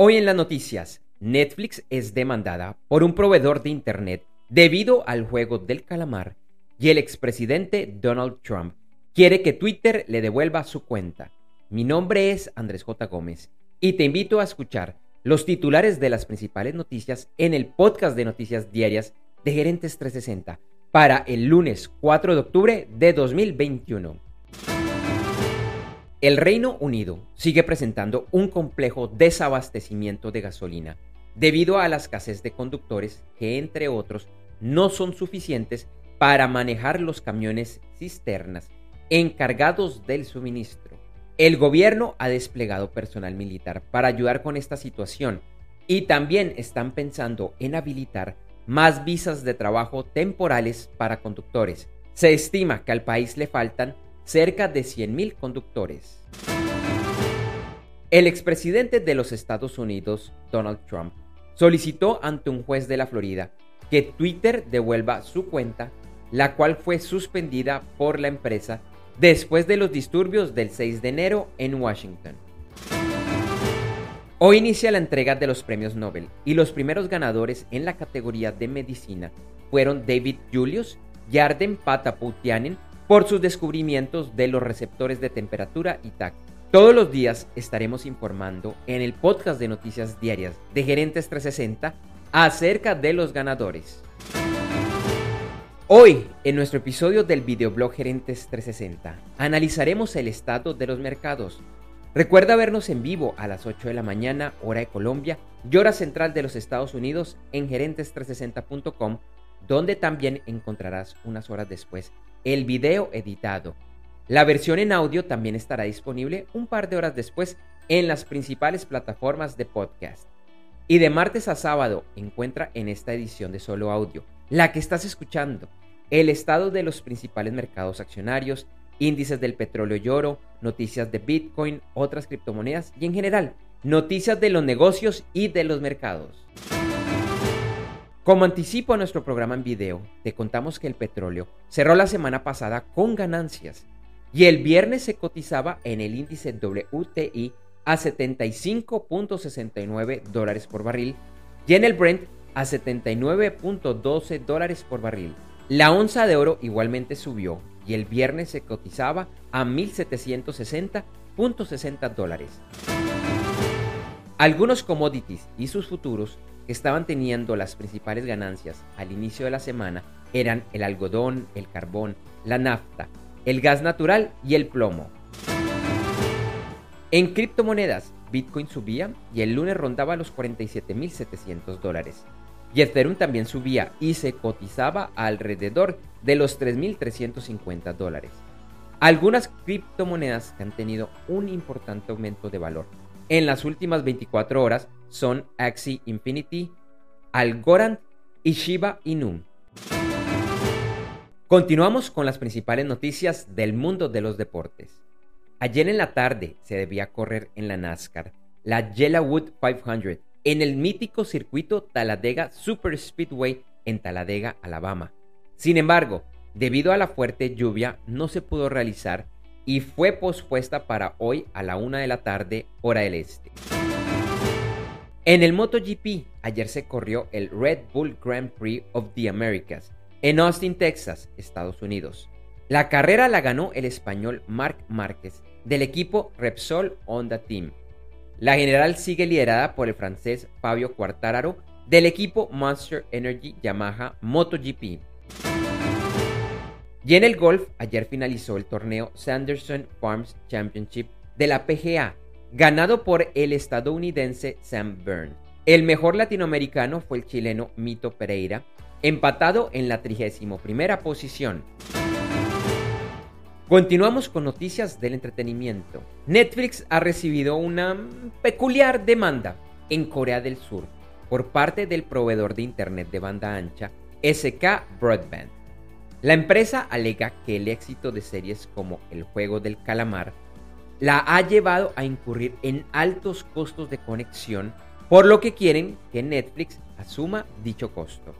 Hoy en las noticias, Netflix es demandada por un proveedor de Internet debido al juego del calamar y el expresidente Donald Trump quiere que Twitter le devuelva su cuenta. Mi nombre es Andrés J. Gómez y te invito a escuchar los titulares de las principales noticias en el podcast de noticias diarias de Gerentes 360 para el lunes 4 de octubre de 2021. El Reino Unido sigue presentando un complejo desabastecimiento de gasolina debido a la escasez de conductores que, entre otros, no son suficientes para manejar los camiones cisternas encargados del suministro. El gobierno ha desplegado personal militar para ayudar con esta situación y también están pensando en habilitar más visas de trabajo temporales para conductores. Se estima que al país le faltan cerca de 100.000 conductores. El expresidente de los Estados Unidos, Donald Trump, solicitó ante un juez de la Florida que Twitter devuelva su cuenta, la cual fue suspendida por la empresa después de los disturbios del 6 de enero en Washington. Hoy inicia la entrega de los premios Nobel y los primeros ganadores en la categoría de medicina fueron David Julius y Arden Pataputianen por sus descubrimientos de los receptores de temperatura y tacto. Todos los días estaremos informando en el podcast de noticias diarias de Gerentes 360 acerca de los ganadores. Hoy, en nuestro episodio del videoblog Gerentes 360, analizaremos el estado de los mercados. Recuerda vernos en vivo a las 8 de la mañana, hora de Colombia, y hora central de los Estados Unidos en gerentes360.com, donde también encontrarás unas horas después el video editado. La versión en audio también estará disponible un par de horas después en las principales plataformas de podcast. Y de martes a sábado encuentra en esta edición de solo audio, la que estás escuchando, el estado de los principales mercados accionarios, índices del petróleo y oro, noticias de Bitcoin, otras criptomonedas y en general, noticias de los negocios y de los mercados. Como anticipo a nuestro programa en video, te contamos que el petróleo cerró la semana pasada con ganancias y el viernes se cotizaba en el índice WTI a 75.69 dólares por barril y en el Brent a 79.12 dólares por barril. La onza de oro igualmente subió y el viernes se cotizaba a 1.760.60 dólares. Algunos commodities y sus futuros que estaban teniendo las principales ganancias al inicio de la semana eran el algodón, el carbón, la nafta, el gas natural y el plomo. En criptomonedas, Bitcoin subía y el lunes rondaba los 47.700 dólares. Y Ethereum también subía y se cotizaba alrededor de los 3.350 dólares. Algunas criptomonedas han tenido un importante aumento de valor en las últimas 24 horas son Axie Infinity, Algorand y Shiba Inu. Continuamos con las principales noticias del mundo de los deportes. Ayer en la tarde se debía correr en la NASCAR la Yellowwood 500 en el mítico circuito Talladega Super Speedway en Talladega, Alabama. Sin embargo, debido a la fuerte lluvia no se pudo realizar y fue pospuesta para hoy a la una de la tarde, hora del este. En el MotoGP, ayer se corrió el Red Bull Grand Prix of the Americas en Austin, Texas, Estados Unidos. La carrera la ganó el español Marc Márquez del equipo Repsol Honda Team. La general sigue liderada por el francés Fabio Quartararo del equipo Monster Energy Yamaha MotoGP. Y en el golf, ayer finalizó el torneo Sanderson Farms Championship de la PGA, ganado por el estadounidense Sam Byrne. El mejor latinoamericano fue el chileno Mito Pereira, empatado en la 31 posición. Continuamos con noticias del entretenimiento. Netflix ha recibido una peculiar demanda en Corea del Sur por parte del proveedor de Internet de banda ancha SK Broadband la empresa alega que el éxito de series como El juego del calamar la ha llevado a incurrir en altos costos de conexión, por lo que quieren que Netflix asuma dicho costo.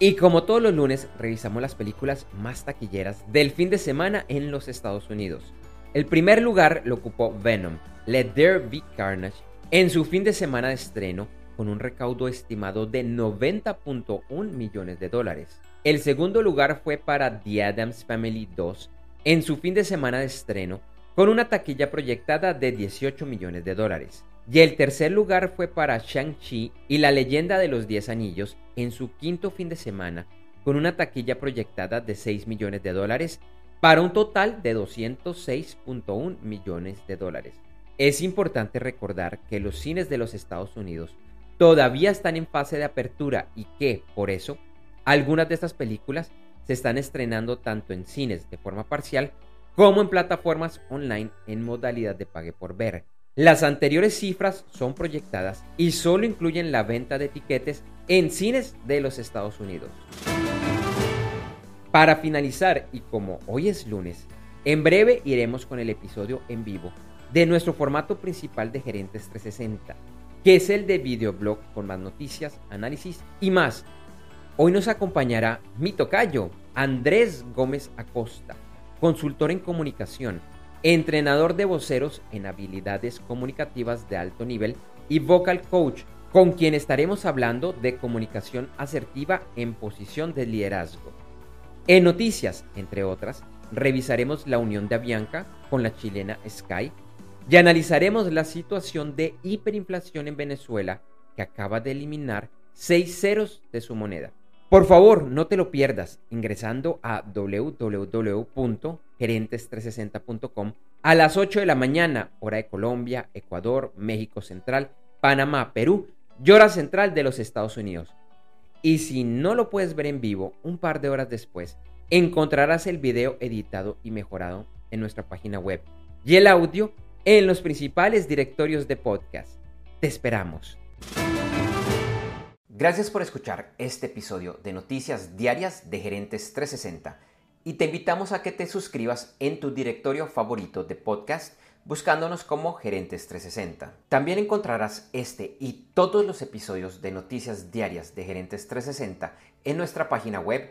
Y como todos los lunes, revisamos las películas más taquilleras del fin de semana en los Estados Unidos. El primer lugar lo ocupó Venom, Let There Be Carnage, en su fin de semana de estreno con un recaudo estimado de 90.1 millones de dólares. El segundo lugar fue para The Addams Family 2 en su fin de semana de estreno con una taquilla proyectada de 18 millones de dólares. Y el tercer lugar fue para Shang-Chi y la leyenda de los 10 anillos en su quinto fin de semana con una taquilla proyectada de 6 millones de dólares para un total de 206.1 millones de dólares. Es importante recordar que los cines de los Estados Unidos todavía están en fase de apertura y que, por eso, algunas de estas películas se están estrenando tanto en cines de forma parcial como en plataformas online en modalidad de pague por ver. Las anteriores cifras son proyectadas y solo incluyen la venta de etiquetes en cines de los Estados Unidos. Para finalizar, y como hoy es lunes, en breve iremos con el episodio en vivo de nuestro formato principal de Gerentes 360, que es el de videoblog con más noticias, análisis y más. Hoy nos acompañará mi tocayo, Andrés Gómez Acosta, consultor en comunicación, entrenador de voceros en habilidades comunicativas de alto nivel y vocal coach, con quien estaremos hablando de comunicación asertiva en posición de liderazgo. En noticias, entre otras, revisaremos la unión de Avianca con la chilena Sky y analizaremos la situación de hiperinflación en Venezuela que acaba de eliminar seis ceros de su moneda. Por favor, no te lo pierdas ingresando a www.gerentes360.com a las 8 de la mañana, hora de Colombia, Ecuador, México Central, Panamá, Perú y hora central de los Estados Unidos. Y si no lo puedes ver en vivo un par de horas después, encontrarás el video editado y mejorado en nuestra página web y el audio en los principales directorios de podcast. Te esperamos. Gracias por escuchar este episodio de Noticias Diarias de Gerentes 360 y te invitamos a que te suscribas en tu directorio favorito de podcast buscándonos como Gerentes 360. También encontrarás este y todos los episodios de Noticias Diarias de Gerentes 360 en nuestra página web